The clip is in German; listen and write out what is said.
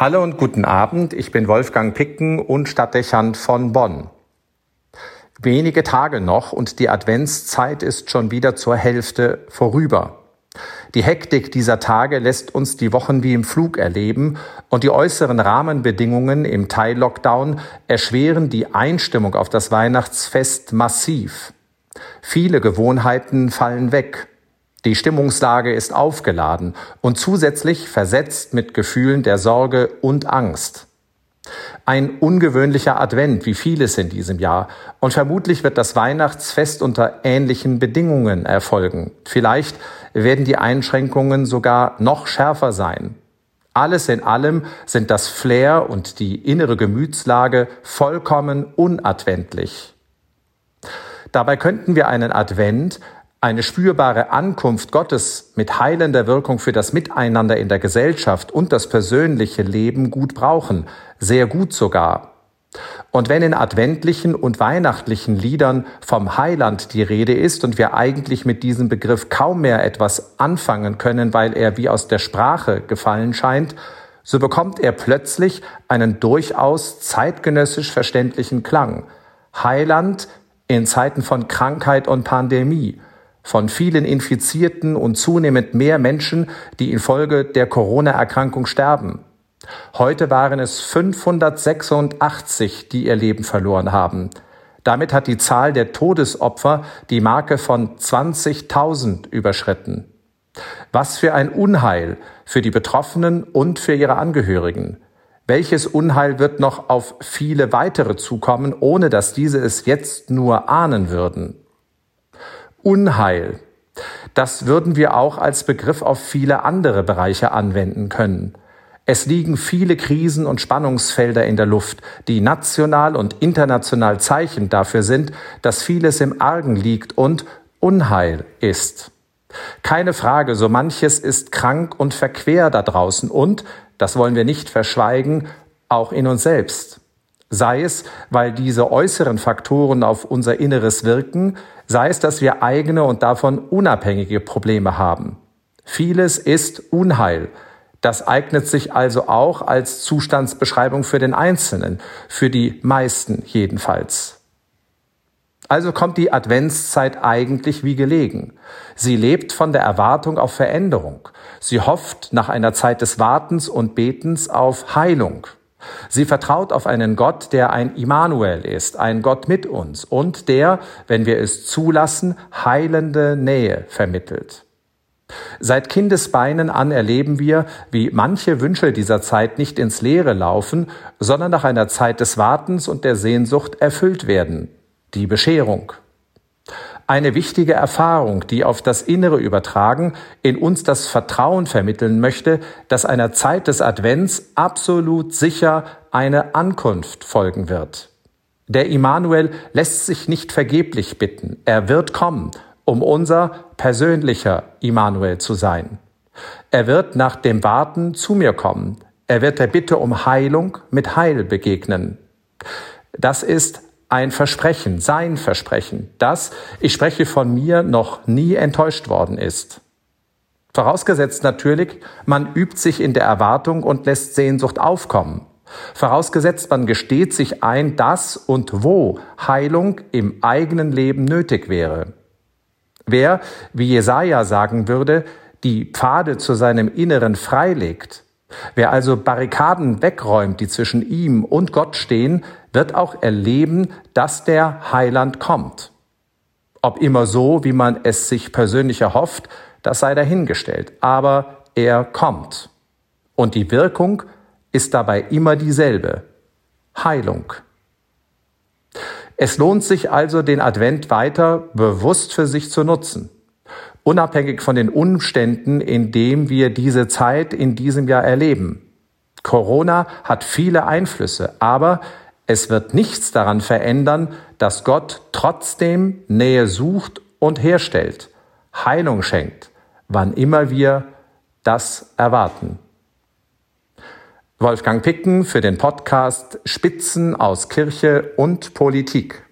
Hallo und guten Abend, ich bin Wolfgang Picken und Stadtdechant von Bonn. Wenige Tage noch und die Adventszeit ist schon wieder zur Hälfte vorüber. Die Hektik dieser Tage lässt uns die Wochen wie im Flug erleben und die äußeren Rahmenbedingungen im Teil-Lockdown erschweren die Einstimmung auf das Weihnachtsfest massiv. Viele Gewohnheiten fallen weg. Die Stimmungslage ist aufgeladen und zusätzlich versetzt mit Gefühlen der Sorge und Angst. Ein ungewöhnlicher Advent, wie vieles in diesem Jahr. Und vermutlich wird das Weihnachtsfest unter ähnlichen Bedingungen erfolgen. Vielleicht werden die Einschränkungen sogar noch schärfer sein. Alles in allem sind das Flair und die innere Gemütslage vollkommen unadventlich. Dabei könnten wir einen Advent eine spürbare Ankunft Gottes mit heilender Wirkung für das Miteinander in der Gesellschaft und das persönliche Leben gut brauchen, sehr gut sogar. Und wenn in adventlichen und weihnachtlichen Liedern vom Heiland die Rede ist und wir eigentlich mit diesem Begriff kaum mehr etwas anfangen können, weil er wie aus der Sprache gefallen scheint, so bekommt er plötzlich einen durchaus zeitgenössisch verständlichen Klang. Heiland in Zeiten von Krankheit und Pandemie, von vielen Infizierten und zunehmend mehr Menschen, die infolge der Corona-Erkrankung sterben. Heute waren es 586, die ihr Leben verloren haben. Damit hat die Zahl der Todesopfer die Marke von 20.000 überschritten. Was für ein Unheil für die Betroffenen und für ihre Angehörigen. Welches Unheil wird noch auf viele weitere zukommen, ohne dass diese es jetzt nur ahnen würden? Unheil. Das würden wir auch als Begriff auf viele andere Bereiche anwenden können. Es liegen viele Krisen und Spannungsfelder in der Luft, die national und international Zeichen dafür sind, dass vieles im Argen liegt und Unheil ist. Keine Frage, so manches ist krank und verquer da draußen und, das wollen wir nicht verschweigen, auch in uns selbst sei es, weil diese äußeren Faktoren auf unser Inneres wirken, sei es, dass wir eigene und davon unabhängige Probleme haben. Vieles ist Unheil. Das eignet sich also auch als Zustandsbeschreibung für den Einzelnen, für die meisten jedenfalls. Also kommt die Adventszeit eigentlich wie gelegen. Sie lebt von der Erwartung auf Veränderung. Sie hofft nach einer Zeit des Wartens und Betens auf Heilung. Sie vertraut auf einen Gott, der ein Immanuel ist, ein Gott mit uns und der, wenn wir es zulassen, heilende Nähe vermittelt. Seit Kindesbeinen an erleben wir, wie manche Wünsche dieser Zeit nicht ins Leere laufen, sondern nach einer Zeit des Wartens und der Sehnsucht erfüllt werden. Die Bescherung eine wichtige Erfahrung, die auf das Innere übertragen, in uns das Vertrauen vermitteln möchte, dass einer Zeit des Advents absolut sicher eine Ankunft folgen wird. Der Immanuel lässt sich nicht vergeblich bitten. Er wird kommen, um unser persönlicher Immanuel zu sein. Er wird nach dem Warten zu mir kommen. Er wird der Bitte um Heilung mit Heil begegnen. Das ist ein Versprechen, sein Versprechen, das, ich spreche von mir, noch nie enttäuscht worden ist. Vorausgesetzt natürlich, man übt sich in der Erwartung und lässt Sehnsucht aufkommen. Vorausgesetzt, man gesteht sich ein, dass und wo Heilung im eigenen Leben nötig wäre. Wer, wie Jesaja sagen würde, die Pfade zu seinem Inneren freilegt, Wer also Barrikaden wegräumt, die zwischen ihm und Gott stehen, wird auch erleben, dass der Heiland kommt. Ob immer so, wie man es sich persönlich erhofft, das sei dahingestellt. Aber er kommt. Und die Wirkung ist dabei immer dieselbe. Heilung. Es lohnt sich also, den Advent weiter bewusst für sich zu nutzen unabhängig von den Umständen, in dem wir diese Zeit in diesem Jahr erleben. Corona hat viele Einflüsse, aber es wird nichts daran verändern, dass Gott trotzdem Nähe sucht und herstellt, Heilung schenkt, wann immer wir das erwarten. Wolfgang Picken für den Podcast Spitzen aus Kirche und Politik.